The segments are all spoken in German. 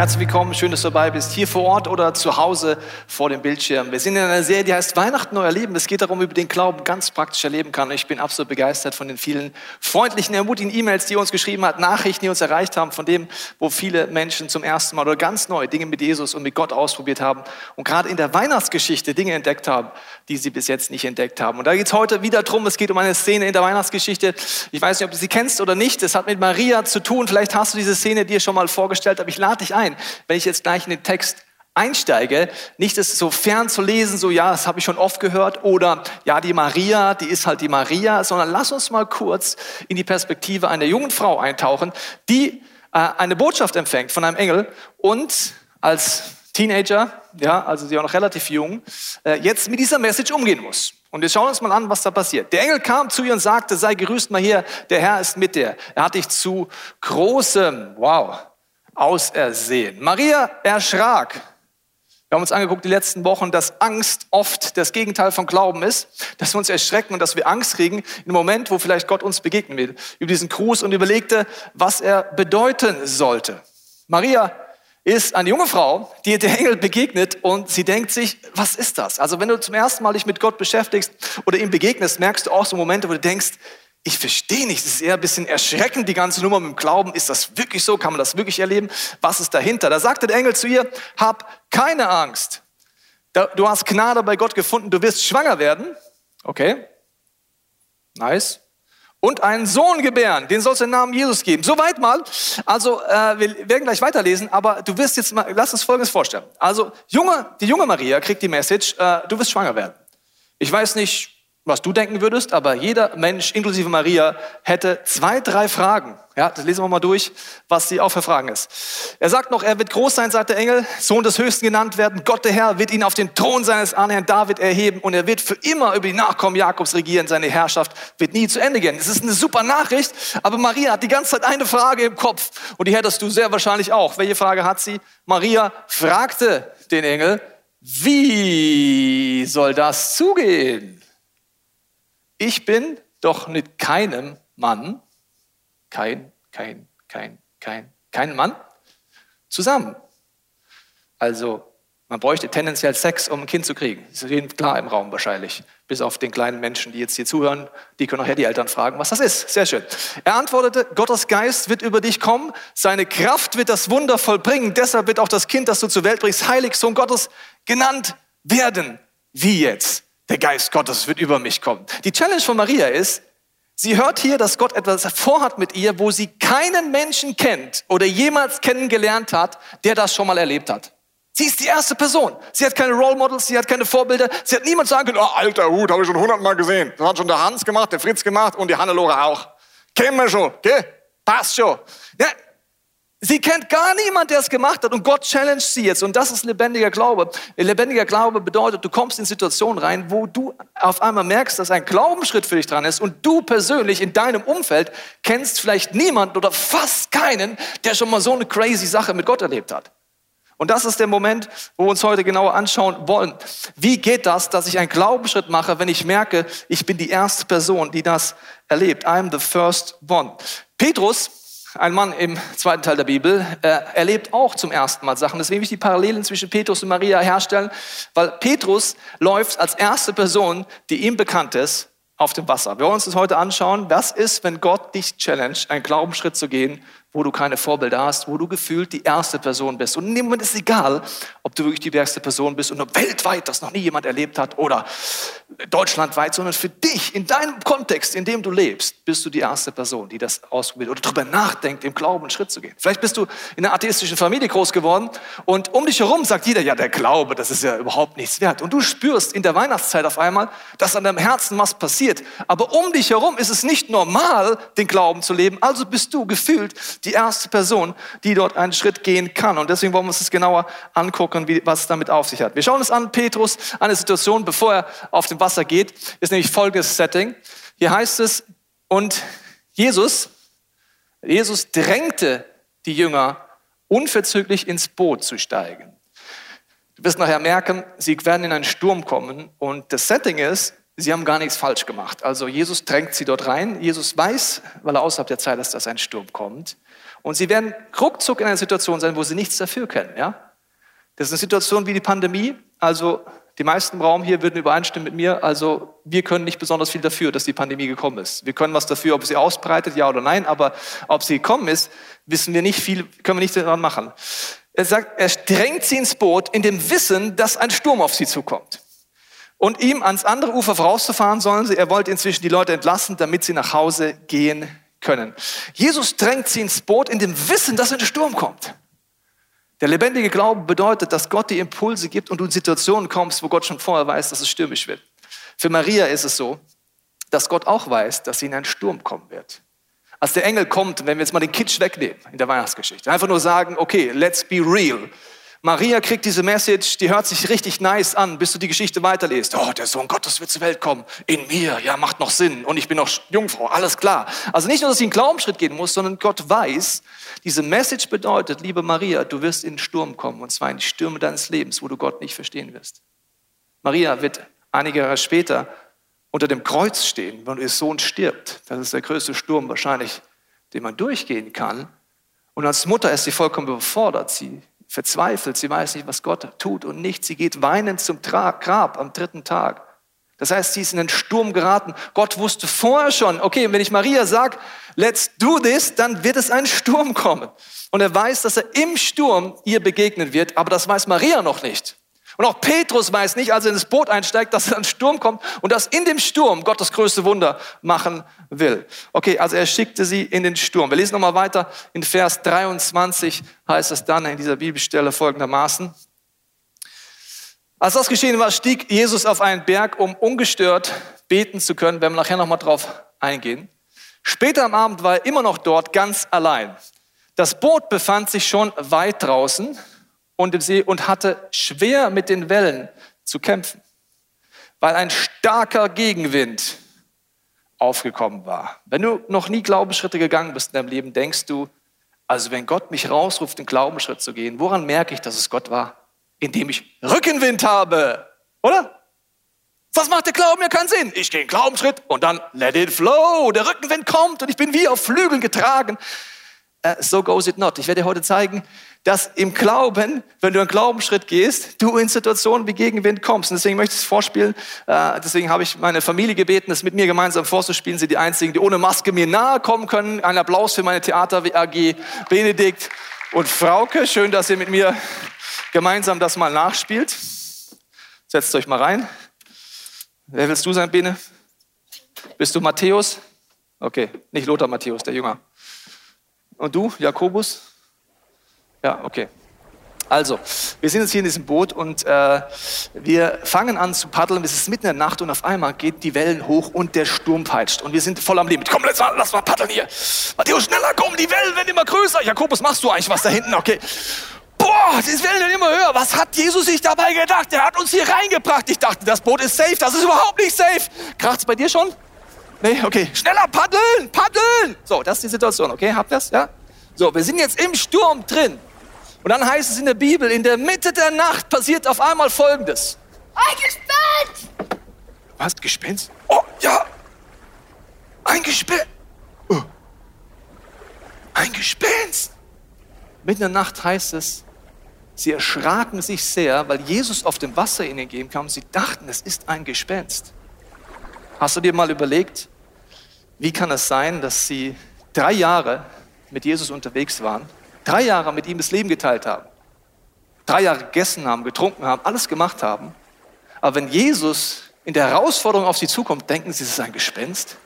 Herzlich willkommen, schön, dass du dabei bist, hier vor Ort oder zu Hause vor dem Bildschirm. Wir sind in einer Serie, die heißt Weihnachten neu erleben. Es geht darum, wie man den Glauben ganz praktisch erleben kann. Ich bin absolut begeistert von den vielen freundlichen, ermutigen E-Mails, die uns geschrieben habt, Nachrichten, die uns erreicht haben, von dem, wo viele Menschen zum ersten Mal oder ganz neu Dinge mit Jesus und mit Gott ausprobiert haben und gerade in der Weihnachtsgeschichte Dinge entdeckt haben, die sie bis jetzt nicht entdeckt haben. Und da geht es heute wieder darum, es geht um eine Szene in der Weihnachtsgeschichte. Ich weiß nicht, ob du sie kennst oder nicht. Es hat mit Maria zu tun. Vielleicht hast du diese Szene dir schon mal vorgestellt, aber ich lade dich ein, wenn ich jetzt gleich in den Text einsteige, nicht es so fern zu lesen, so ja, das habe ich schon oft gehört, oder ja, die Maria, die ist halt die Maria, sondern lass uns mal kurz in die Perspektive einer jungen Frau eintauchen, die äh, eine Botschaft empfängt von einem Engel und als Teenager, ja, also sie war noch relativ jung, äh, jetzt mit dieser Message umgehen muss. Und wir schauen uns mal an, was da passiert. Der Engel kam zu ihr und sagte, sei gerüßt mal hier, der Herr ist mit dir. Er hat dich zu großem, wow, ausersehen. Maria erschrak. Wir haben uns angeguckt die letzten Wochen, dass Angst oft das Gegenteil von Glauben ist, dass wir uns erschrecken und dass wir Angst kriegen im Moment, wo vielleicht Gott uns begegnen will. Über diesen Gruß und überlegte, was er bedeuten sollte. Maria ist eine junge Frau, die der Engel begegnet und sie denkt sich, was ist das? Also wenn du zum ersten Mal dich mit Gott beschäftigst oder ihm begegnest, merkst du auch so Momente, wo du denkst, ich verstehe nicht, es ist eher ein bisschen erschreckend, die ganze Nummer mit dem Glauben. Ist das wirklich so? Kann man das wirklich erleben? Was ist dahinter? Da sagte der Engel zu ihr, hab keine Angst. Du hast Gnade bei Gott gefunden, du wirst schwanger werden. Okay, nice. Und einen Sohn gebären, den sollst du den Namen Jesus geben. Soweit mal. Also, äh, wir werden gleich weiterlesen, aber du wirst jetzt mal, lass uns Folgendes vorstellen. Also, junge, die junge Maria kriegt die Message, äh, du wirst schwanger werden. Ich weiß nicht, was du denken würdest, aber jeder Mensch, inklusive Maria, hätte zwei, drei Fragen. Ja, das lesen wir mal durch, was sie auch für Fragen ist. Er sagt noch, er wird groß sein, sagt der Engel, Sohn des Höchsten genannt werden. Gott der Herr wird ihn auf den Thron seines Ahnherrn David erheben und er wird für immer über die Nachkommen Jakobs regieren. Seine Herrschaft wird nie zu Ende gehen. Das ist eine super Nachricht, aber Maria hat die ganze Zeit eine Frage im Kopf und die hättest du sehr wahrscheinlich auch. Welche Frage hat sie? Maria fragte den Engel, wie soll das zugehen? Ich bin doch mit keinem Mann, kein, kein, kein, kein, kein Mann zusammen. Also man bräuchte tendenziell Sex, um ein Kind zu kriegen. Das ist jedem klar im Raum wahrscheinlich. Bis auf den kleinen Menschen, die jetzt hier zuhören, die können nachher die Eltern fragen, was das ist. Sehr schön. Er antwortete, Gottes Geist wird über dich kommen, seine Kraft wird das Wunder vollbringen, deshalb wird auch das Kind, das du zur Welt bringst, heilig Sohn Gottes genannt werden. Wie jetzt? Der Geist Gottes wird über mich kommen. Die Challenge von Maria ist, sie hört hier, dass Gott etwas vorhat mit ihr, wo sie keinen Menschen kennt oder jemals kennengelernt hat, der das schon mal erlebt hat. Sie ist die erste Person. Sie hat keine Role Models, sie hat keine Vorbilder. Sie hat niemand sagen können, oh, alter Hut, habe ich schon hundertmal gesehen. Das hat schon der Hans gemacht, der Fritz gemacht und die Hannelore auch. Kennen wir schon, gell? Passt schon. Ja, Sie kennt gar niemand, der es gemacht hat und Gott challenged sie jetzt und das ist lebendiger Glaube. Lebendiger Glaube bedeutet, du kommst in Situationen rein, wo du auf einmal merkst, dass ein Glaubensschritt für dich dran ist und du persönlich in deinem Umfeld kennst vielleicht niemanden oder fast keinen, der schon mal so eine crazy Sache mit Gott erlebt hat. Und das ist der Moment, wo wir uns heute genauer anschauen wollen. Wie geht das, dass ich einen Glaubensschritt mache, wenn ich merke, ich bin die erste Person, die das erlebt? I'm the first one. Petrus ein Mann im zweiten Teil der Bibel, äh, erlebt auch zum ersten Mal Sachen. Deswegen will ich die Parallelen zwischen Petrus und Maria herstellen, weil Petrus läuft als erste Person, die ihm bekannt ist, auf dem Wasser. Wir wollen uns das heute anschauen. Was ist, wenn Gott dich challenge, einen Glaubensschritt zu gehen, wo du keine Vorbilder hast, wo du gefühlt die erste Person bist. Und Moment ist egal, ob du wirklich die erste Person bist und weltweit das noch nie jemand erlebt hat oder deutschlandweit, sondern für dich, in deinem Kontext, in dem du lebst, bist du die erste Person, die das ausprobiert oder darüber nachdenkt, im Glauben einen Schritt zu gehen. Vielleicht bist du in einer atheistischen Familie groß geworden und um dich herum sagt jeder, ja, der Glaube, das ist ja überhaupt nichts wert. Und du spürst in der Weihnachtszeit auf einmal, dass an deinem Herzen was passiert. Aber um dich herum ist es nicht normal, den Glauben zu leben. Also bist du gefühlt die erste Person, die dort einen Schritt gehen kann. Und deswegen wollen wir uns das genauer angucken, wie, was es damit auf sich hat. Wir schauen uns an, Petrus, eine Situation, bevor er auf dem Wasser geht, ist nämlich folgendes Setting. Hier heißt es, und Jesus, Jesus drängte die Jünger, unverzüglich ins Boot zu steigen. Du wirst nachher merken, sie werden in einen Sturm kommen und das Setting ist, sie haben gar nichts falsch gemacht. Also Jesus drängt sie dort rein. Jesus weiß, weil er außerhalb der Zeit ist, dass ein Sturm kommt. Und sie werden ruckzuck in einer Situation sein, wo sie nichts dafür können. Ja? Das ist eine Situation wie die Pandemie. Also die meisten im Raum hier würden übereinstimmen mit mir. Also wir können nicht besonders viel dafür, dass die Pandemie gekommen ist. Wir können was dafür, ob sie ausbreitet, ja oder nein. Aber ob sie gekommen ist, wissen wir nicht viel, können wir nicht daran machen. Er sagt, er drängt sie ins Boot in dem Wissen, dass ein Sturm auf sie zukommt. Und ihm ans andere Ufer vorauszufahren sollen sie. Er wollte inzwischen die Leute entlassen, damit sie nach Hause gehen können. Jesus drängt sie ins Boot in dem Wissen, dass ein Sturm kommt. Der lebendige Glaube bedeutet, dass Gott die Impulse gibt und du in Situationen kommst, wo Gott schon vorher weiß, dass es stürmisch wird. Für Maria ist es so, dass Gott auch weiß, dass sie in einen Sturm kommen wird. Als der Engel kommt, wenn wir jetzt mal den Kitsch wegnehmen in der Weihnachtsgeschichte, einfach nur sagen, okay, let's be real. Maria kriegt diese Message, die hört sich richtig nice an, bis du die Geschichte weiterlest. Oh, der Sohn Gottes wird zur Welt kommen. In mir, ja, macht noch Sinn. Und ich bin noch Jungfrau, alles klar. Also nicht nur, dass sie einen Glaubensschritt gehen muss, sondern Gott weiß, diese Message bedeutet, liebe Maria, du wirst in den Sturm kommen. Und zwar in die Stürme deines Lebens, wo du Gott nicht verstehen wirst. Maria wird einige Jahre später unter dem Kreuz stehen, wenn ihr Sohn stirbt. Das ist der größte Sturm wahrscheinlich, den man durchgehen kann. Und als Mutter ist sie vollkommen überfordert. Sie verzweifelt, sie weiß nicht, was Gott tut und nicht. Sie geht weinend zum Grab am dritten Tag. Das heißt, sie ist in den Sturm geraten. Gott wusste vorher schon, okay, wenn ich Maria sage, let's do this, dann wird es ein Sturm kommen. Und er weiß, dass er im Sturm ihr begegnen wird, aber das weiß Maria noch nicht. Und auch Petrus weiß nicht, als er ins Boot einsteigt, dass ein Sturm kommt und dass in dem Sturm Gott das größte Wunder machen will. Okay, also er schickte sie in den Sturm. Wir lesen nochmal weiter. In Vers 23 heißt es dann in dieser Bibelstelle folgendermaßen. Als das geschehen war, stieg Jesus auf einen Berg, um ungestört beten zu können. Werden wir nachher nochmal drauf eingehen. Später am Abend war er immer noch dort ganz allein. Das Boot befand sich schon weit draußen und im See und hatte schwer mit den Wellen zu kämpfen, weil ein starker Gegenwind aufgekommen war. Wenn du noch nie Glaubensschritte gegangen bist in deinem Leben, denkst du, also wenn Gott mich rausruft, den Glaubensschritt zu gehen, woran merke ich, dass es Gott war? Indem ich Rückenwind habe, oder? Was macht der Glauben? Ja keinen Sinn. Ich gehe einen Glaubensschritt und dann let it flow. Der Rückenwind kommt und ich bin wie auf Flügeln getragen. Uh, so goes it not. Ich werde dir heute zeigen, dass im Glauben, wenn du einen Glaubensschritt gehst, du in Situationen wie Gegenwind kommst. Und deswegen möchte ich es vorspielen. Äh, deswegen habe ich meine Familie gebeten, das mit mir gemeinsam vorzuspielen. Sie die einzigen, die ohne Maske mir nahe kommen können. Ein Applaus für meine Theater AG, Benedikt und Frauke. Schön, dass ihr mit mir gemeinsam das mal nachspielt. Setzt euch mal rein. Wer willst du sein, Bene? Bist du Matthäus? Okay, nicht Lothar Matthäus, der Jünger. Und du, Jakobus? Ja, okay. Also, wir sind jetzt hier in diesem Boot und äh, wir fangen an zu paddeln. Es ist mitten in der Nacht und auf einmal geht die Wellen hoch und der Sturm peitscht. Und wir sind voll am Limit. Komm, lass mal, lass mal paddeln hier. Matthäus, schneller, komm, die Wellen werden immer größer. Jakobus, machst du eigentlich was da hinten? Okay. Boah, die Wellen werden immer höher. Was hat Jesus sich dabei gedacht? Der hat uns hier reingebracht. Ich dachte, das Boot ist safe. Das ist überhaupt nicht safe. Kracht's bei dir schon? Nee, okay. Schneller paddeln, paddeln. So, das ist die Situation, okay? Habt ihr das? Ja? So, wir sind jetzt im Sturm drin. Und dann heißt es in der Bibel, in der Mitte der Nacht passiert auf einmal Folgendes. Ein Gespenst! Was? Gespenst? Oh, ja. Ein Gespenst. Oh. Ein Gespenst. Mitten in der Nacht heißt es, sie erschraken sich sehr, weil Jesus auf dem Wasser ihnen gehen kam. Sie dachten, es ist ein Gespenst. Hast du dir mal überlegt, wie kann es sein, dass sie drei Jahre mit Jesus unterwegs waren drei Jahre mit ihm das Leben geteilt haben, drei Jahre gegessen haben, getrunken haben, alles gemacht haben. Aber wenn Jesus in der Herausforderung auf sie zukommt, denken sie, es ist ein Gespenst.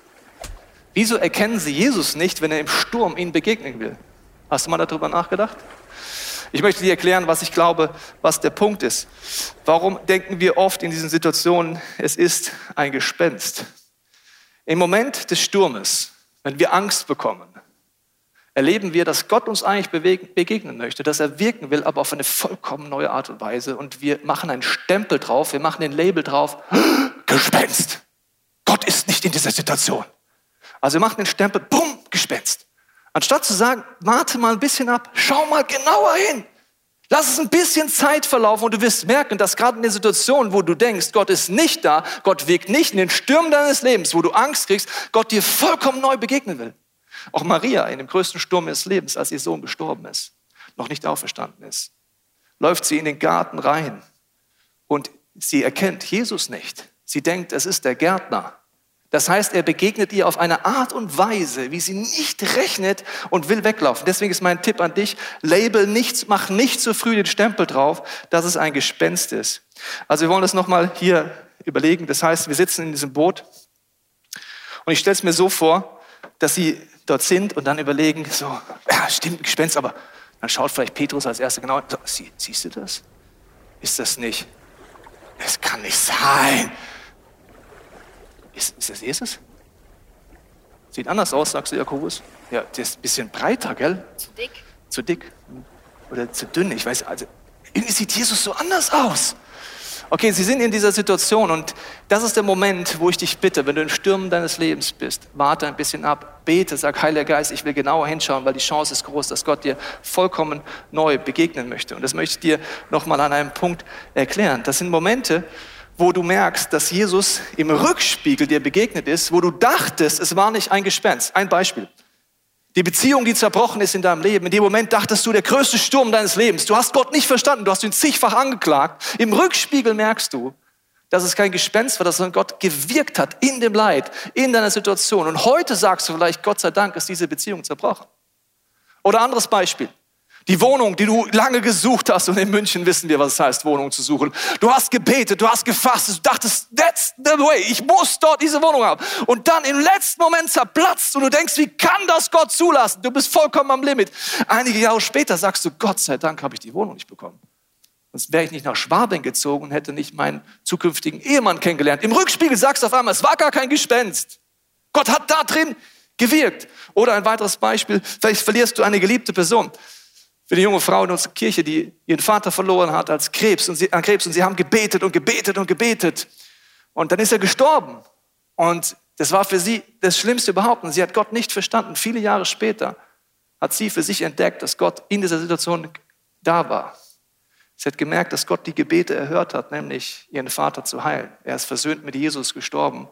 Wieso erkennen sie Jesus nicht, wenn er im Sturm ihnen begegnen will? Hast du mal darüber nachgedacht? Ich möchte dir erklären, was ich glaube, was der Punkt ist. Warum denken wir oft in diesen Situationen, es ist ein Gespenst? Im Moment des Sturmes, wenn wir Angst bekommen, erleben wir, dass Gott uns eigentlich begegnen möchte, dass er wirken will, aber auf eine vollkommen neue Art und Weise. Und wir machen einen Stempel drauf, wir machen den Label drauf, Gespenst. Gott ist nicht in dieser Situation. Also wir machen den Stempel, bumm, Gespenst. Anstatt zu sagen, warte mal ein bisschen ab, schau mal genauer hin. Lass es ein bisschen Zeit verlaufen und du wirst merken, dass gerade in der Situation, wo du denkst, Gott ist nicht da, Gott wirkt nicht in den Stürmen deines Lebens, wo du Angst kriegst, Gott dir vollkommen neu begegnen will. Auch Maria in dem größten Sturm ihres Lebens, als ihr Sohn gestorben ist, noch nicht auferstanden ist, läuft sie in den Garten rein und sie erkennt Jesus nicht. Sie denkt, es ist der Gärtner. Das heißt, er begegnet ihr auf eine Art und Weise, wie sie nicht rechnet und will weglaufen. Deswegen ist mein Tipp an dich, label nichts, mach nicht zu früh den Stempel drauf, dass es ein Gespenst ist. Also wir wollen das nochmal hier überlegen. Das heißt, wir sitzen in diesem Boot und ich stelle es mir so vor, dass sie dort sind und dann überlegen, so, ja, stimmt, Gespenst, aber dann schaut vielleicht Petrus als erster genau, so, sie, siehst du das? Ist das nicht? Es kann nicht sein. Ist, ist das Jesus? Sieht anders aus, sagst du, Jakobus. Ja, der ist ein bisschen breiter, gell? Zu dick. Zu dick. Oder zu dünn, ich weiß, also irgendwie sieht Jesus so anders aus. Okay, Sie sind in dieser Situation und das ist der Moment, wo ich dich bitte, wenn du in Stürmen deines Lebens bist, warte ein bisschen ab, bete, sag, Heiliger Geist, ich will genauer hinschauen, weil die Chance ist groß, dass Gott dir vollkommen neu begegnen möchte. Und das möchte ich dir nochmal an einem Punkt erklären. Das sind Momente, wo du merkst, dass Jesus im Rückspiegel dir begegnet ist, wo du dachtest, es war nicht ein Gespenst. Ein Beispiel. Die Beziehung, die zerbrochen ist in deinem Leben, in dem Moment dachtest du, der größte Sturm deines Lebens. Du hast Gott nicht verstanden, du hast ihn zigfach angeklagt. Im Rückspiegel merkst du, dass es kein Gespenst war, sondern Gott gewirkt hat in dem Leid, in deiner Situation. Und heute sagst du vielleicht, Gott sei Dank ist diese Beziehung zerbrochen. Oder anderes Beispiel. Die Wohnung, die du lange gesucht hast, und in München wissen wir, was es heißt, Wohnung zu suchen. Du hast gebetet, du hast gefastet, du dachtest, that's the way, ich muss dort diese Wohnung haben. Und dann im letzten Moment zerplatzt und du denkst, wie kann das Gott zulassen? Du bist vollkommen am Limit. Einige Jahre später sagst du, Gott sei Dank habe ich die Wohnung nicht bekommen. Sonst wäre ich nicht nach Schwabing gezogen und hätte nicht meinen zukünftigen Ehemann kennengelernt. Im Rückspiegel sagst du auf einmal, es war gar kein Gespenst. Gott hat da drin gewirkt. Oder ein weiteres Beispiel, vielleicht verlierst du eine geliebte Person für die junge Frau in unserer Kirche, die ihren Vater verloren hat als Krebs und sie, an Krebs und sie haben gebetet und gebetet und gebetet. Und dann ist er gestorben. Und das war für sie das Schlimmste überhaupt. Und sie hat Gott nicht verstanden. Viele Jahre später hat sie für sich entdeckt, dass Gott in dieser Situation da war. Sie hat gemerkt, dass Gott die Gebete erhört hat, nämlich ihren Vater zu heilen. Er ist versöhnt mit Jesus gestorben.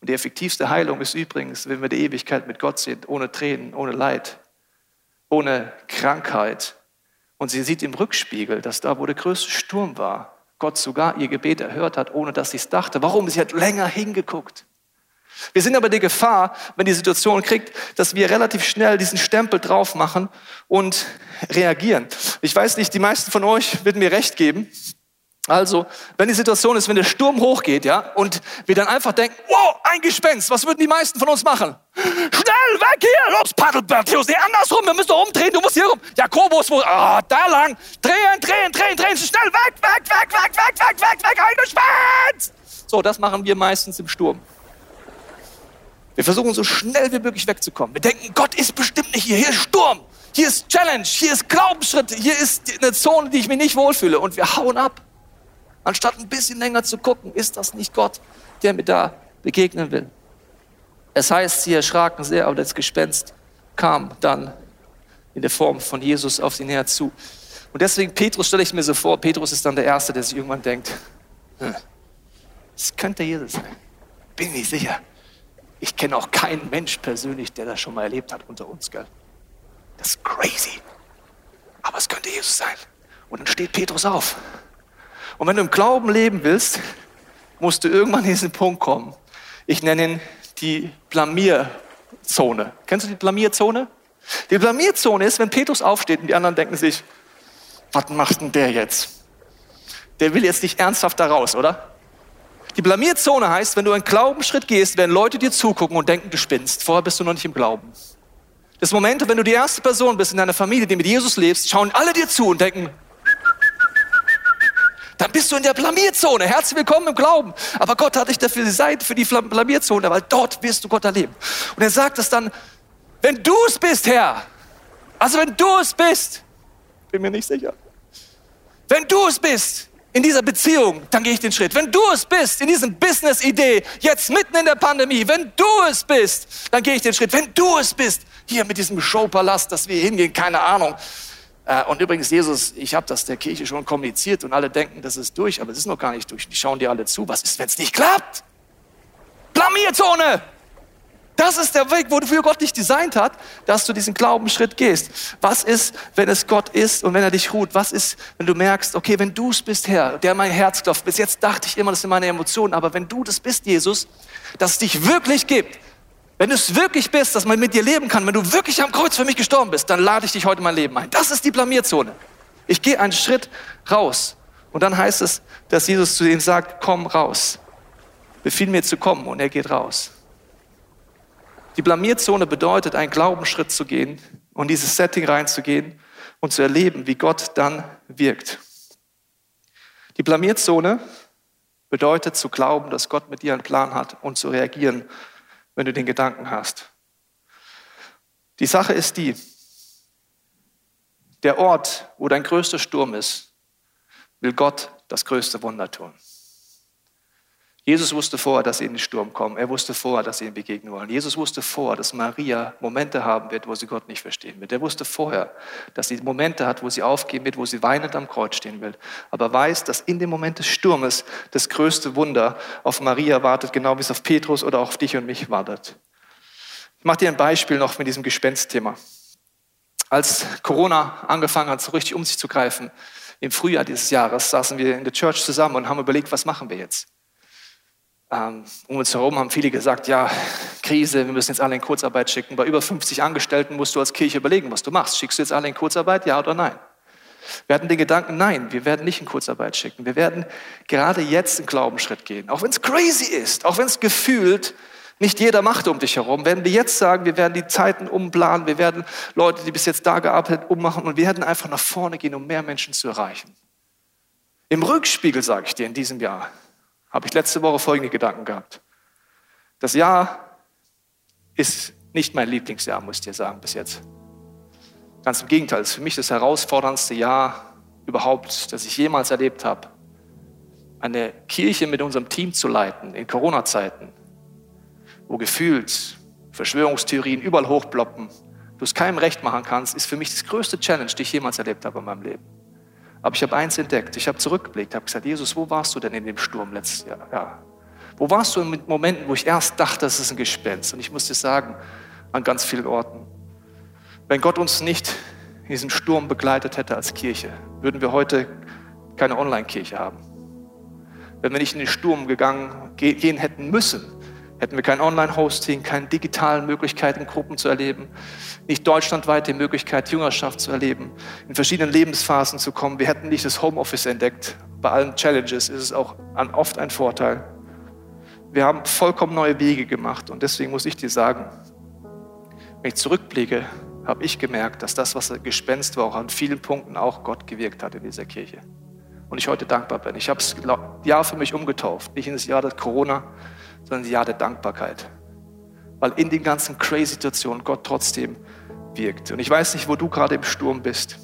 Und die effektivste Heilung ist übrigens, wenn wir die Ewigkeit mit Gott sind, ohne Tränen, ohne Leid, ohne Krankheit. Und sie sieht im Rückspiegel, dass da, wo der größte Sturm war, Gott sogar ihr Gebet erhört hat, ohne dass sie es dachte. Warum? Sie hat länger hingeguckt. Wir sind aber die Gefahr, wenn die Situation kriegt, dass wir relativ schnell diesen Stempel drauf machen und reagieren. Ich weiß nicht, die meisten von euch werden mir recht geben. Also, wenn die Situation ist, wenn der Sturm hochgeht, ja, und wir dann einfach denken, wow, ein Gespenst, was würden die meisten von uns machen? Schnell, weg hier, los, Paddelbertius, nee, andersrum, wir müssen doch umdrehen, du musst hier rum. Jakobus, wo, ah, da lang, drehen, drehen, drehen, drehen, schnell, weg, weg, weg, weg, weg, weg, weg, weg, ein Gespenst! So, das machen wir meistens im Sturm. Wir versuchen so schnell wie möglich wegzukommen. Wir denken, Gott ist bestimmt nicht hier, hier ist Sturm, hier ist Challenge, hier ist Glaubensschritt, hier ist eine Zone, die ich mir nicht wohlfühle und wir hauen ab. Anstatt ein bisschen länger zu gucken, ist das nicht Gott, der mir da begegnen will. Es heißt, sie erschraken sehr, aber das Gespenst kam dann in der Form von Jesus auf sie näher zu. Und deswegen, Petrus stelle ich mir so vor, Petrus ist dann der Erste, der sich irgendwann denkt, hm, es könnte Jesus sein. Bin nicht sicher. Ich kenne auch keinen Mensch persönlich, der das schon mal erlebt hat unter uns, gell? Das ist crazy. Aber es könnte Jesus sein. Und dann steht Petrus auf und wenn du im Glauben leben willst, musst du irgendwann in diesen Punkt kommen. Ich nenne ihn die Blamierzone. Kennst du die Blamierzone? Die Blamierzone ist, wenn Petrus aufsteht und die anderen denken sich, was macht denn der jetzt? Der will jetzt nicht ernsthaft da raus, oder? Die Blamierzone heißt, wenn du einen Glaubensschritt gehst, werden Leute dir zugucken und denken, du spinnst. Vorher bist du noch nicht im Glauben. Das Moment, wenn du die erste Person bist in deiner Familie, die mit Jesus lebst, schauen alle dir zu und denken, dann bist du in der Blamierzone. Herzlich willkommen im Glauben. Aber Gott hat dich dafür die für die Blamierzone, weil dort wirst du Gott erleben. Und er sagt es dann, wenn du es bist, Herr, also wenn du es bist, bin mir nicht sicher. Wenn du es bist in dieser Beziehung, dann gehe ich den Schritt. Wenn du es bist in diesem Business-Idee, jetzt mitten in der Pandemie, wenn du es bist, dann gehe ich den Schritt. Wenn du es bist, hier mit diesem Showpalast, dass wir hingehen, keine Ahnung, und übrigens, Jesus, ich habe das der Kirche schon kommuniziert und alle denken, das ist durch, aber es ist noch gar nicht durch. Die schauen dir alle zu. Was ist, wenn es nicht klappt? Blamierzone! Das ist der Weg, wofür Gott dich designt hat, dass du diesen Glaubensschritt gehst. Was ist, wenn es Gott ist und wenn er dich ruht? Was ist, wenn du merkst, okay, wenn du es bist, Herr, der mein Herz klopft. Bis jetzt dachte ich immer, das sind meine Emotionen, aber wenn du das bist, Jesus, dass es dich wirklich gibt, wenn du es wirklich bist, dass man mit dir leben kann, wenn du wirklich am Kreuz für mich gestorben bist, dann lade ich dich heute in mein Leben ein. Das ist die Blamierzone. Ich gehe einen Schritt raus. Und dann heißt es, dass Jesus zu ihm sagt, komm raus. Befiehl mir zu kommen und er geht raus. Die Blamierzone bedeutet, einen Glaubensschritt zu gehen und dieses Setting reinzugehen und zu erleben, wie Gott dann wirkt. Die Blamierzone bedeutet zu glauben, dass Gott mit dir einen Plan hat und zu reagieren wenn du den Gedanken hast. Die Sache ist die, der Ort, wo dein größter Sturm ist, will Gott das größte Wunder tun. Jesus wusste vorher, dass sie in den Sturm kommen. Er wusste vorher, dass sie ihm begegnen wollen. Jesus wusste vorher, dass Maria Momente haben wird, wo sie Gott nicht verstehen wird. Er wusste vorher, dass sie Momente hat, wo sie aufgeben wird, wo sie weinend am Kreuz stehen will. Aber weiß, dass in dem Moment des Sturmes das größte Wunder auf Maria wartet, genau wie es auf Petrus oder auf dich und mich wartet. Ich mache dir ein Beispiel noch mit diesem Gespenstthema. Als Corona angefangen hat, so richtig um sich zu greifen, im Frühjahr dieses Jahres saßen wir in der Church zusammen und haben überlegt, was machen wir jetzt? Ähm, um uns herum haben viele gesagt, ja, Krise, wir müssen jetzt alle in Kurzarbeit schicken. Bei über 50 Angestellten musst du als Kirche überlegen, was du machst. Schickst du jetzt alle in Kurzarbeit, ja oder nein? Wir hatten den Gedanken, nein, wir werden nicht in Kurzarbeit schicken. Wir werden gerade jetzt einen Glaubensschritt gehen. Auch wenn es crazy ist, auch wenn es gefühlt nicht jeder macht um dich herum, werden wir jetzt sagen, wir werden die Zeiten umplanen, wir werden Leute, die bis jetzt da gearbeitet, ummachen und wir werden einfach nach vorne gehen, um mehr Menschen zu erreichen. Im Rückspiegel sage ich dir in diesem Jahr, habe ich letzte Woche folgende Gedanken gehabt. Das Jahr ist nicht mein Lieblingsjahr, muss ich dir sagen, bis jetzt. Ganz im Gegenteil, es ist für mich das herausforderndste Jahr überhaupt, das ich jemals erlebt habe. Eine Kirche mit unserem Team zu leiten in Corona-Zeiten, wo gefühlt Verschwörungstheorien überall hochploppen, du es keinem recht machen kannst, ist für mich das größte Challenge, die ich jemals erlebt habe in meinem Leben. Aber ich habe eins entdeckt. Ich habe zurückgeblickt, habe gesagt, Jesus, wo warst du denn in dem Sturm letztes Jahr? Ja. Wo warst du in Momenten, wo ich erst dachte, das ist ein Gespenst? Und ich muss dir sagen, an ganz vielen Orten. Wenn Gott uns nicht in diesem Sturm begleitet hätte als Kirche, würden wir heute keine Online-Kirche haben. Wenn wir nicht in den Sturm gegangen, gehen hätten müssen, hätten wir kein Online-Hosting, keine digitalen Möglichkeiten, Gruppen zu erleben, nicht deutschlandweit die Möglichkeit, Jüngerschaft zu erleben, in verschiedenen Lebensphasen zu kommen. Wir hätten nicht das Homeoffice entdeckt. Bei allen Challenges ist es auch oft ein Vorteil. Wir haben vollkommen neue Wege gemacht und deswegen muss ich dir sagen, wenn ich zurückblicke, habe ich gemerkt, dass das, was Gespenst war, auch an vielen Punkten auch Gott gewirkt hat in dieser Kirche. Und ich heute dankbar bin. Ich habe das Jahr für mich umgetauft, nicht in das Jahr der Corona, sondern das Jahr der Dankbarkeit. Weil in den ganzen crazy Situationen Gott trotzdem wirkt. Und ich weiß nicht, wo du gerade im Sturm bist.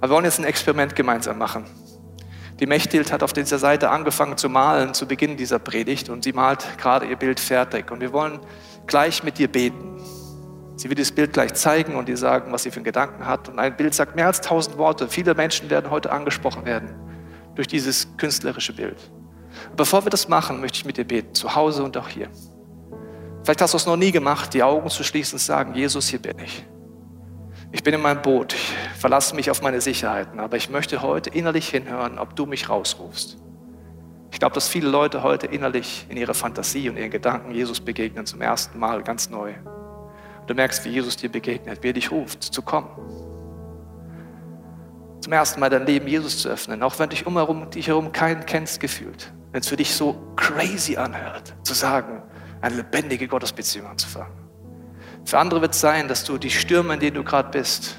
Aber wir wollen jetzt ein Experiment gemeinsam machen. Die Mechthild hat auf dieser Seite angefangen zu malen zu Beginn dieser Predigt und sie malt gerade ihr Bild fertig. Und wir wollen gleich mit dir beten. Sie wird das Bild gleich zeigen und dir sagen, was sie für einen Gedanken hat. Und ein Bild sagt mehr als tausend Worte. Viele Menschen werden heute angesprochen werden durch dieses künstlerische Bild. Bevor wir das machen, möchte ich mit dir beten, zu Hause und auch hier. Vielleicht hast du es noch nie gemacht, die Augen zu schließen und zu sagen, Jesus, hier bin ich. Ich bin in meinem Boot, ich verlasse mich auf meine Sicherheiten, aber ich möchte heute innerlich hinhören, ob du mich rausrufst. Ich glaube, dass viele Leute heute innerlich in ihrer Fantasie und ihren Gedanken Jesus begegnen zum ersten Mal ganz neu. Und du merkst, wie Jesus dir begegnet, wie er dich ruft, zu kommen. Zum ersten Mal dein Leben Jesus zu öffnen, auch wenn dich umherum, dich herum keinen kennst gefühlt wenn es für dich so crazy anhört, zu sagen, eine lebendige Gottesbeziehung anzufangen. Für andere wird es sein, dass du die Stürme, in denen du gerade bist,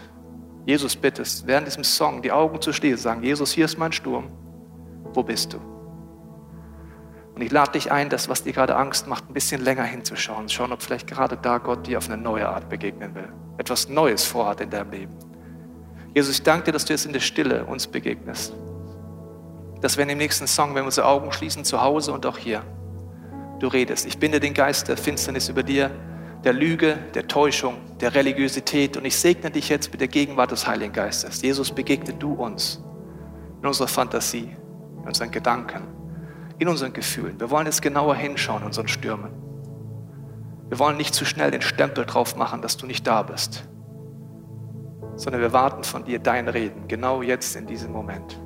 Jesus bittest, während diesem Song die Augen zu schließen, sagen, Jesus, hier ist mein Sturm, wo bist du? Und ich lade dich ein, das, was dir gerade Angst macht, ein bisschen länger hinzuschauen, schauen, ob vielleicht gerade da Gott dir auf eine neue Art begegnen will, etwas Neues vorhat in deinem Leben. Jesus, ich danke dir, dass du jetzt in der Stille uns begegnest dass wir in dem nächsten Song, wenn wir unsere Augen schließen, zu Hause und auch hier, du redest. Ich binde den Geist der Finsternis über dir der Lüge, der Täuschung, der Religiosität. Und ich segne dich jetzt mit der Gegenwart des Heiligen Geistes. Jesus, begegne du uns in unserer Fantasie, in unseren Gedanken, in unseren Gefühlen. Wir wollen jetzt genauer hinschauen in unseren Stürmen. Wir wollen nicht zu schnell den Stempel drauf machen, dass du nicht da bist, sondern wir warten von dir dein Reden, genau jetzt in diesem Moment.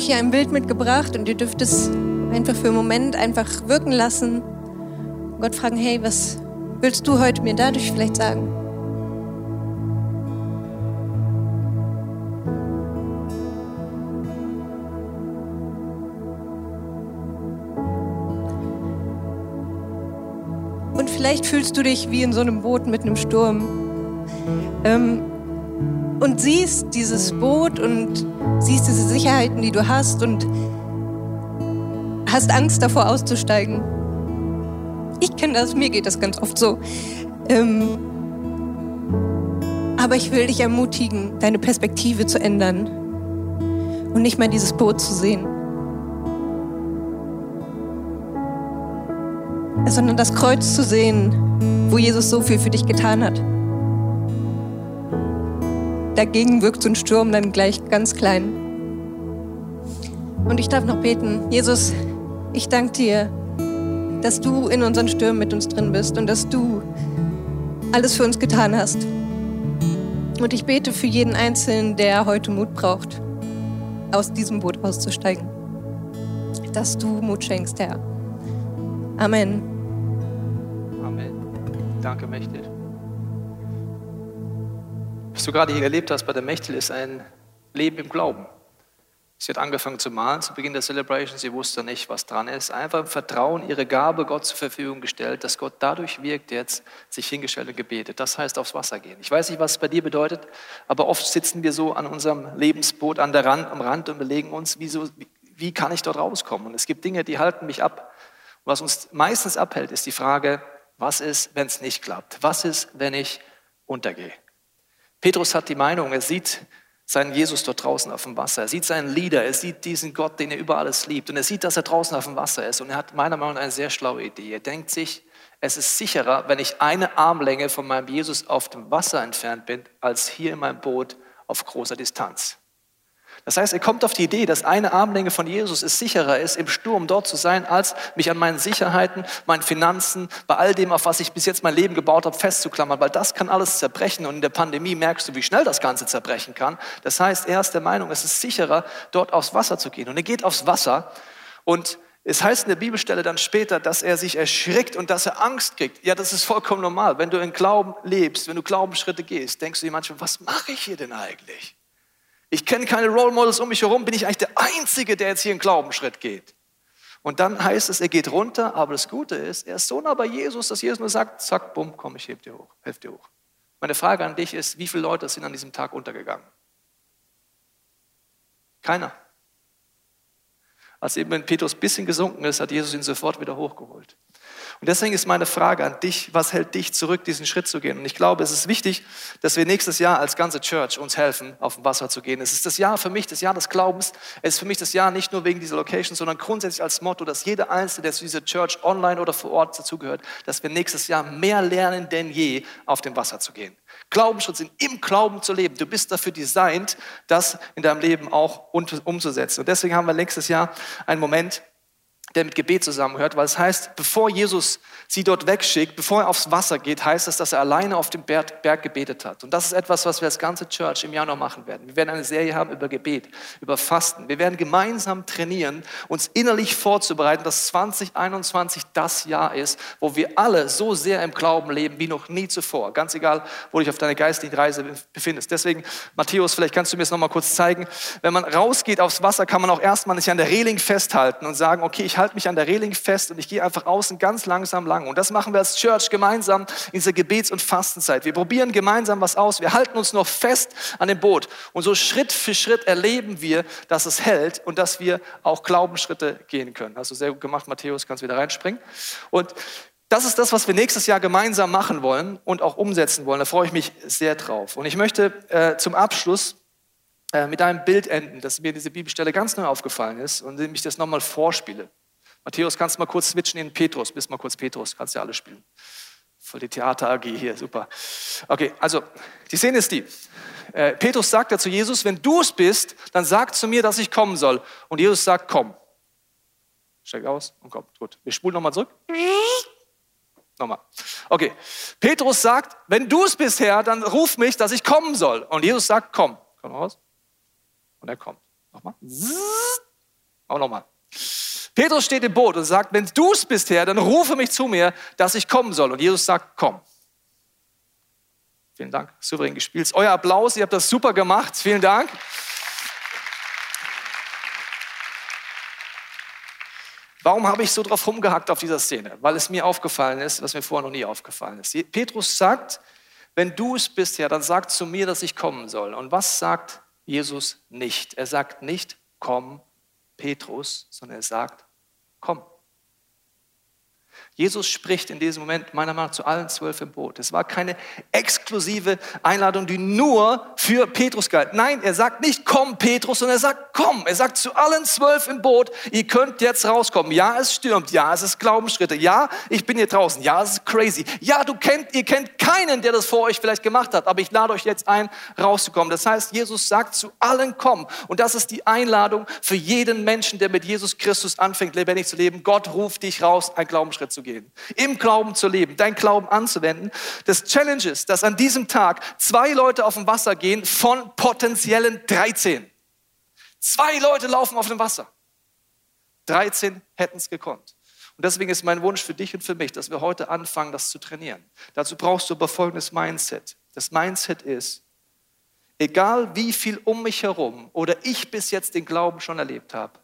Euch hier ein Bild mitgebracht und ihr dürft es einfach für einen Moment einfach wirken lassen. Gott fragen, hey, was willst du heute mir dadurch vielleicht sagen? Und vielleicht fühlst du dich wie in so einem Boot mit einem Sturm. Ähm, und siehst dieses Boot und siehst diese Sicherheiten, die du hast und hast Angst davor auszusteigen. Ich kenne das, mir geht das ganz oft so. Ähm, aber ich will dich ermutigen, deine Perspektive zu ändern und nicht mehr dieses Boot zu sehen, sondern das Kreuz zu sehen, wo Jesus so viel für dich getan hat dagegen wirkt so ein Sturm dann gleich ganz klein. Und ich darf noch beten. Jesus, ich danke dir, dass du in unseren Stürmen mit uns drin bist und dass du alles für uns getan hast. Und ich bete für jeden Einzelnen, der heute Mut braucht, aus diesem Boot auszusteigen. Dass du Mut schenkst, Herr. Amen. Amen. Danke, mächtig. Was du gerade hier erlebt hast bei der Mechtel, ist ein Leben im Glauben. Sie hat angefangen zu malen zu Beginn der Celebration. Sie wusste nicht, was dran ist. Einfach im Vertrauen ihre Gabe Gott zur Verfügung gestellt, dass Gott dadurch wirkt, jetzt sich hingestellt und gebetet. Das heißt aufs Wasser gehen. Ich weiß nicht, was es bei dir bedeutet, aber oft sitzen wir so an unserem Lebensboot an der Rand, am Rand und überlegen uns, wieso, wie kann ich dort rauskommen? Und es gibt Dinge, die halten mich ab. Was uns meistens abhält, ist die Frage, was ist, wenn es nicht klappt? Was ist, wenn ich untergehe? Petrus hat die Meinung, er sieht seinen Jesus dort draußen auf dem Wasser. Er sieht seinen Leader, er sieht diesen Gott, den er über alles liebt. Und er sieht, dass er draußen auf dem Wasser ist. Und er hat meiner Meinung nach eine sehr schlaue Idee. Er denkt sich, es ist sicherer, wenn ich eine Armlänge von meinem Jesus auf dem Wasser entfernt bin, als hier in meinem Boot auf großer Distanz. Das heißt, er kommt auf die Idee, dass eine Armlänge von Jesus es sicherer ist, im Sturm dort zu sein, als mich an meinen Sicherheiten, meinen Finanzen, bei all dem, auf was ich bis jetzt mein Leben gebaut habe, festzuklammern, weil das kann alles zerbrechen und in der Pandemie merkst du, wie schnell das Ganze zerbrechen kann. Das heißt, er ist der Meinung, es ist sicherer, dort aufs Wasser zu gehen. Und er geht aufs Wasser und es heißt in der Bibelstelle dann später, dass er sich erschrickt und dass er Angst kriegt. Ja, das ist vollkommen normal. Wenn du in Glauben lebst, wenn du Glaubensschritte gehst, denkst du dir manchmal, was mache ich hier denn eigentlich? Ich kenne keine Role Models um mich herum, bin ich eigentlich der Einzige, der jetzt hier einen Glaubensschritt geht. Und dann heißt es, er geht runter, aber das Gute ist, er ist so nah bei Jesus, dass Jesus nur sagt, zack, bumm, komm, ich heb dir hoch, helf dir hoch. Meine Frage an dich ist, wie viele Leute sind an diesem Tag untergegangen? Keiner. Als eben Petrus ein bisschen gesunken ist, hat Jesus ihn sofort wieder hochgeholt. Und deswegen ist meine Frage an dich, was hält dich zurück, diesen Schritt zu gehen? Und ich glaube, es ist wichtig, dass wir nächstes Jahr als ganze Church uns helfen, auf dem Wasser zu gehen. Es ist das Jahr für mich, das Jahr des Glaubens. Es ist für mich das Jahr nicht nur wegen dieser Location, sondern grundsätzlich als Motto, dass jeder Einzelne, der zu dieser Church online oder vor Ort dazugehört, dass wir nächstes Jahr mehr lernen denn je, auf dem Wasser zu gehen. Glaubensschritt sind, im Glauben zu leben. Du bist dafür designt, das in deinem Leben auch umzusetzen. Und deswegen haben wir nächstes Jahr einen Moment, der mit Gebet zusammenhört, weil es heißt, bevor Jesus sie dort wegschickt, bevor er aufs Wasser geht, heißt es, dass er alleine auf dem Berg, gebetet hat. Und das ist etwas, was wir als ganze Church im Januar machen werden. Wir werden eine Serie haben über Gebet, über Fasten. Wir werden gemeinsam trainieren, uns innerlich vorzubereiten, dass 2021 das Jahr ist, wo wir alle so sehr im Glauben leben wie noch nie zuvor. Ganz egal, wo du dich auf deiner geistlichen Reise befindest. Deswegen, Matthäus, vielleicht kannst du mir es nochmal kurz zeigen. Wenn man rausgeht aufs Wasser, kann man auch erstmal sich an der Reling festhalten und sagen, okay, ich halte mich an der Reling fest und ich gehe einfach außen ganz langsam lang. Und das machen wir als Church gemeinsam in dieser Gebets- und Fastenzeit. Wir probieren gemeinsam was aus. Wir halten uns noch fest an dem Boot. Und so Schritt für Schritt erleben wir, dass es hält und dass wir auch Glaubensschritte gehen können. Also sehr gut gemacht, Matthäus, kannst wieder reinspringen. Und das ist das, was wir nächstes Jahr gemeinsam machen wollen und auch umsetzen wollen. Da freue ich mich sehr drauf. Und ich möchte äh, zum Abschluss äh, mit einem Bild enden, das mir diese Bibelstelle ganz neu aufgefallen ist und ich das nochmal vorspiele. Matthäus, kannst du mal kurz switchen in Petrus? Bist mal kurz Petrus, kannst ja alle spielen. Voll die Theater-AG hier, super. Okay, also die Szene ist die. Äh, Petrus sagt ja zu Jesus, wenn du es bist, dann sag zu mir, dass ich kommen soll. Und Jesus sagt, komm. Steigt aus und kommt. Gut, wir spulen nochmal zurück. Nochmal. Okay. Petrus sagt, wenn du es bist, Herr, dann ruf mich, dass ich kommen soll. Und Jesus sagt, komm. Komm raus. Und er kommt. Nochmal. Auch nochmal. Petrus steht im Boot und sagt, wenn du es bist, Herr, dann rufe mich zu mir, dass ich kommen soll. Und Jesus sagt, komm. Vielen Dank, souverän gespielt. Euer Applaus, ihr habt das super gemacht. Vielen Dank. Warum habe ich so drauf rumgehackt auf dieser Szene? Weil es mir aufgefallen ist, was mir vorher noch nie aufgefallen ist. Petrus sagt, wenn du es bist, Herr, dann sag zu mir, dass ich kommen soll. Und was sagt Jesus nicht? Er sagt nicht, komm, Petrus, sondern er sagt, komm. Jesus spricht in diesem Moment meiner Meinung nach zu allen zwölf im Boot. Es war keine exklusive Einladung, die nur für Petrus galt. Nein, er sagt nicht, komm Petrus, sondern er sagt, komm. Er sagt zu allen zwölf im Boot, ihr könnt jetzt rauskommen. Ja, es stürmt. Ja, es ist Glaubensschritte. Ja, ich bin hier draußen. Ja, es ist crazy. Ja, du kennt, ihr kennt keinen, der das vor euch vielleicht gemacht hat, aber ich lade euch jetzt ein, rauszukommen. Das heißt, Jesus sagt zu allen, komm. Und das ist die Einladung für jeden Menschen, der mit Jesus Christus anfängt, lebendig zu leben. Gott ruft dich raus, einen Glaubensschritt zu gehen im Glauben zu leben, dein Glauben anzuwenden. Das Challenge ist, dass an diesem Tag zwei Leute auf dem Wasser gehen von potenziellen 13. Zwei Leute laufen auf dem Wasser. 13 hätten es gekonnt. Und deswegen ist mein Wunsch für dich und für mich, dass wir heute anfangen, das zu trainieren. Dazu brauchst du aber folgendes Mindset. Das Mindset ist, egal wie viel um mich herum oder ich bis jetzt den Glauben schon erlebt habe,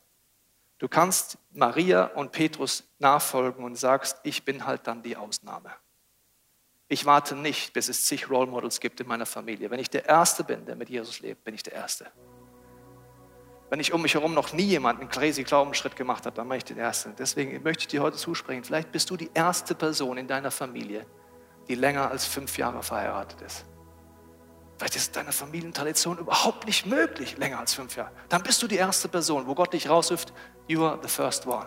Du kannst Maria und Petrus nachfolgen und sagst, ich bin halt dann die Ausnahme. Ich warte nicht, bis es zig Role Models gibt in meiner Familie. Wenn ich der Erste bin, der mit Jesus lebt, bin ich der Erste. Wenn ich um mich herum noch nie jemanden einen crazy Glaubensschritt gemacht habe, dann bin ich der Erste. Deswegen möchte ich dir heute zusprechen, vielleicht bist du die erste Person in deiner Familie, die länger als fünf Jahre verheiratet ist. Vielleicht ist deine Familientradition überhaupt nicht möglich, länger als fünf Jahre. Dann bist du die erste Person, wo Gott dich rausruft, you are the first one.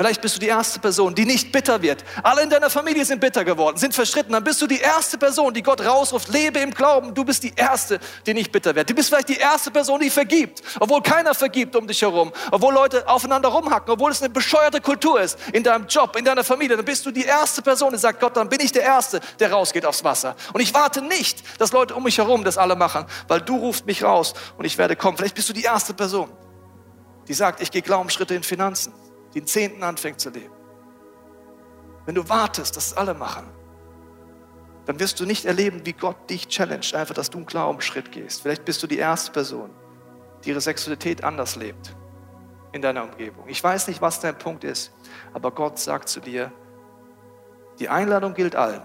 Vielleicht bist du die erste Person, die nicht bitter wird. Alle in deiner Familie sind bitter geworden, sind verstritten. Dann bist du die erste Person, die Gott rausruft. Lebe im Glauben. Du bist die erste, die nicht bitter wird. Du bist vielleicht die erste Person, die vergibt, obwohl keiner vergibt um dich herum, obwohl Leute aufeinander rumhacken, obwohl es eine bescheuerte Kultur ist in deinem Job, in deiner Familie. Dann bist du die erste Person, die sagt, Gott, dann bin ich der Erste, der rausgeht aufs Wasser. Und ich warte nicht, dass Leute um mich herum das alle machen, weil du rufst mich raus und ich werde kommen. Vielleicht bist du die erste Person, die sagt, ich gehe Glaubensschritte in Finanzen den Zehnten anfängt zu leben. Wenn du wartest, dass es alle machen, dann wirst du nicht erleben, wie Gott dich challenged, einfach, dass du einen Glaubensschritt gehst. Vielleicht bist du die erste Person, die ihre Sexualität anders lebt in deiner Umgebung. Ich weiß nicht, was dein Punkt ist, aber Gott sagt zu dir, die Einladung gilt allen,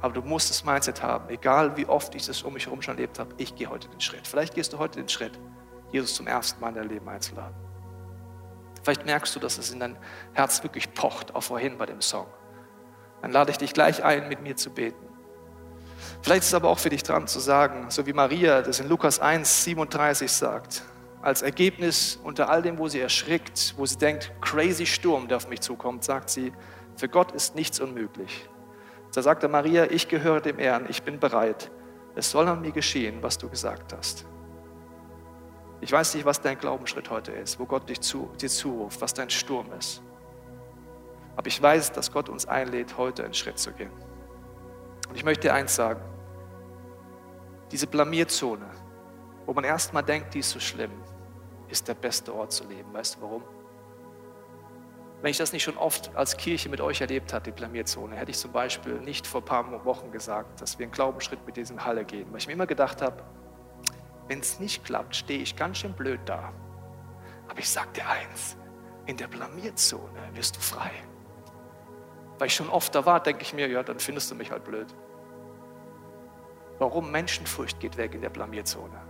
aber du musst das Mindset haben, egal wie oft ich das um mich herum schon erlebt habe, ich gehe heute den Schritt. Vielleicht gehst du heute den Schritt, Jesus zum ersten Mal in dein Leben einzuladen. Vielleicht merkst du, dass es in dein Herz wirklich pocht, auch vorhin bei dem Song. Dann lade ich dich gleich ein, mit mir zu beten. Vielleicht ist es aber auch für dich dran zu sagen, so wie Maria das in Lukas 1, 37 sagt, als Ergebnis unter all dem, wo sie erschrickt, wo sie denkt, crazy Sturm, der auf mich zukommt, sagt sie, für Gott ist nichts unmöglich. Da sagte Maria, ich gehöre dem Herrn, ich bin bereit. Es soll an mir geschehen, was du gesagt hast. Ich weiß nicht, was dein Glaubensschritt heute ist, wo Gott dich zu, dir zuruft, was dein Sturm ist. Aber ich weiß, dass Gott uns einlädt, heute einen Schritt zu gehen. Und ich möchte dir eins sagen. Diese Blamierzone, wo man erstmal denkt, die ist so schlimm, ist der beste Ort zu leben. Weißt du warum? Wenn ich das nicht schon oft als Kirche mit euch erlebt habe, die Blamierzone, hätte ich zum Beispiel nicht vor ein paar Wochen gesagt, dass wir einen Glaubensschritt mit diesem Halle gehen. Weil ich mir immer gedacht habe, wenn es nicht klappt, stehe ich ganz schön blöd da. Aber ich sage dir eins, In der Blamierzone wirst du frei. Weil ich schon oft da war, denke ich mir, ja, dann findest du mich halt blöd. Warum? Menschenfurcht geht weg in der Blamierzone.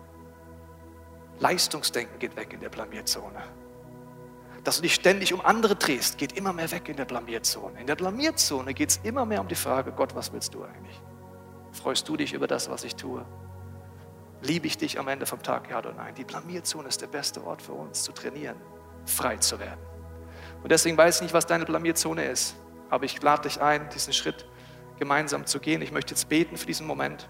Leistungsdenken geht weg in der Blamierzone. Dass du dich ständig um andere drehst, geht immer mehr weg in der Blamierzone. In der Blamierzone geht es immer mehr um die Frage, Gott, was willst du eigentlich? Freust du dich über das, was ich tue? Liebe ich dich am Ende vom Tag, ja oder nein? Die Blamierzone ist der beste Ort für uns, zu trainieren, frei zu werden. Und deswegen weiß ich nicht, was deine Blamierzone ist. Aber ich lade dich ein, diesen Schritt gemeinsam zu gehen. Ich möchte jetzt beten für diesen Moment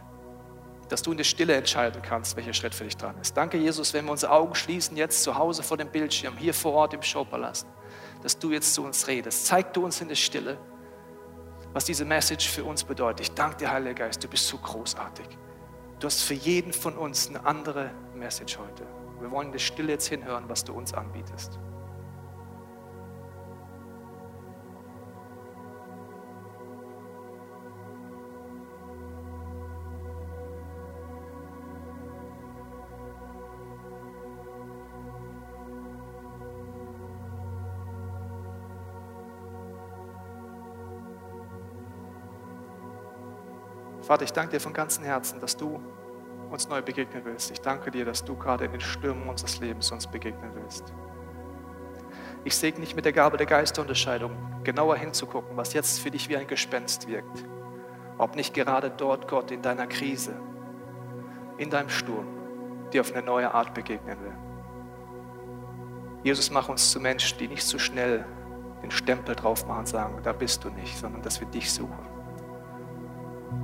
dass du in der Stille entscheiden kannst, welcher Schritt für dich dran ist. Danke, Jesus, wenn wir unsere Augen schließen, jetzt zu Hause vor dem Bildschirm, hier vor Ort im Showpalast, dass du jetzt zu uns redest. Zeig du uns in der Stille, was diese Message für uns bedeutet. Ich danke dir, Heiliger Geist, du bist so großartig. Du hast für jeden von uns eine andere Message heute. Wir wollen in der Stille jetzt hinhören, was du uns anbietest. Vater, ich danke dir von ganzem Herzen, dass du uns neu begegnen willst. Ich danke dir, dass du gerade in den Stürmen unseres Lebens uns begegnen willst. Ich segne dich mit der Gabe der Geisterunterscheidung, genauer hinzugucken, was jetzt für dich wie ein Gespenst wirkt. Ob nicht gerade dort Gott in deiner Krise, in deinem Sturm, dir auf eine neue Art begegnen will. Jesus, mach uns zu Menschen, die nicht zu so schnell den Stempel drauf machen und sagen, da bist du nicht, sondern dass wir dich suchen.